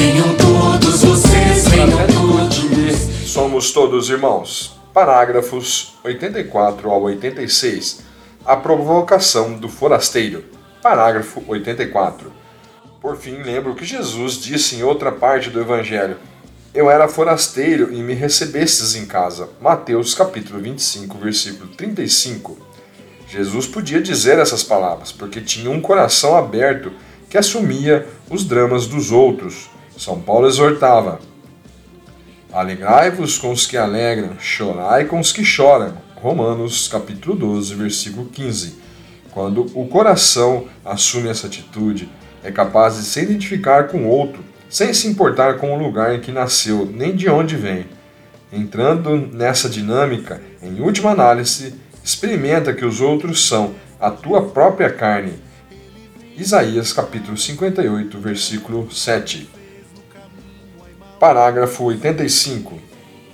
venham todos vocês, venham todos. Somos todos irmãos. Parágrafos 84 ao 86. A provocação do forasteiro. Parágrafo 84. Por fim, lembro que Jesus disse em outra parte do Evangelho: Eu era forasteiro e me recebestes em casa. Mateus capítulo 25, versículo 35. Jesus podia dizer essas palavras, porque tinha um coração aberto que assumia os dramas dos outros. São Paulo exortava: Alegrai-vos com os que alegram, chorai com os que choram. Romanos capítulo 12, versículo 15. Quando o coração assume essa atitude, é capaz de se identificar com outro, sem se importar com o lugar em que nasceu, nem de onde vem. Entrando nessa dinâmica, em última análise, experimenta que os outros são a tua própria carne. Isaías capítulo 58, versículo 7. Parágrafo 85.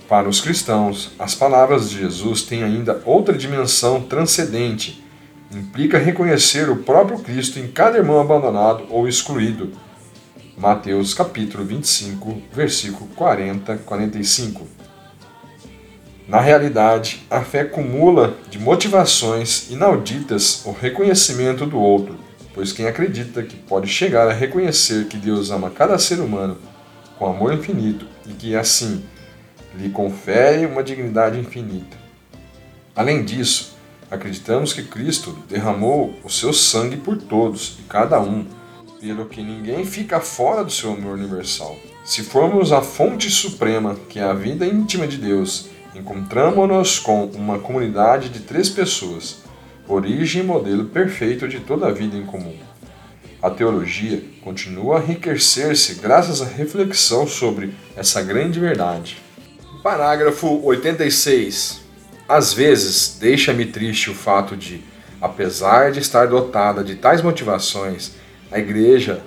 Para os cristãos, as palavras de Jesus têm ainda outra dimensão transcendente implica reconhecer o próprio Cristo em cada irmão abandonado ou excluído. Mateus capítulo 25, versículo 40, 45. Na realidade, a fé acumula de motivações inauditas o reconhecimento do outro, pois quem acredita que pode chegar a reconhecer que Deus ama cada ser humano com amor infinito e que assim lhe confere uma dignidade infinita. Além disso, Acreditamos que Cristo derramou o seu sangue por todos e cada um, pelo que ninguém fica fora do seu amor universal. Se formos a fonte suprema, que é a vida íntima de Deus, encontramos-nos com uma comunidade de três pessoas, origem e modelo perfeito de toda a vida em comum. A teologia continua a enriquecer-se graças à reflexão sobre essa grande verdade. Parágrafo 86. Às vezes, deixa-me triste o fato de, apesar de estar dotada de tais motivações, a Igreja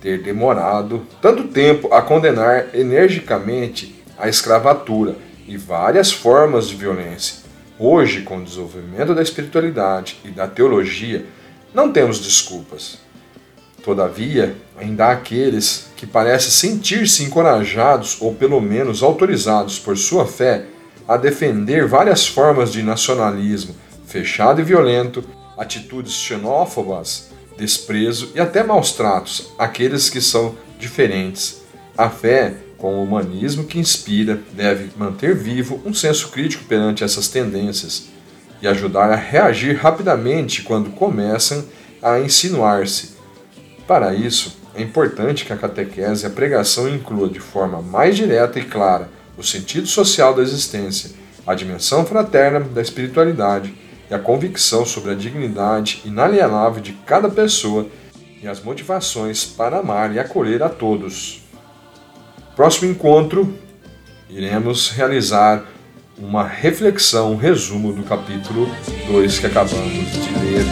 ter demorado tanto tempo a condenar energicamente a escravatura e várias formas de violência. Hoje, com o desenvolvimento da espiritualidade e da teologia, não temos desculpas. Todavia, ainda há aqueles que parecem sentir-se encorajados ou pelo menos autorizados por sua fé a defender várias formas de nacionalismo fechado e violento, atitudes xenófobas, desprezo e até maus tratos àqueles que são diferentes. A fé, com o humanismo que inspira, deve manter vivo um senso crítico perante essas tendências e ajudar a reagir rapidamente quando começam a insinuar-se. Para isso, é importante que a catequese e a pregação inclua de forma mais direta e clara o sentido social da existência, a dimensão fraterna da espiritualidade e a convicção sobre a dignidade inalienável de cada pessoa e as motivações para amar e acolher a todos. Próximo encontro, iremos realizar uma reflexão, um resumo do capítulo 2 que acabamos de ler.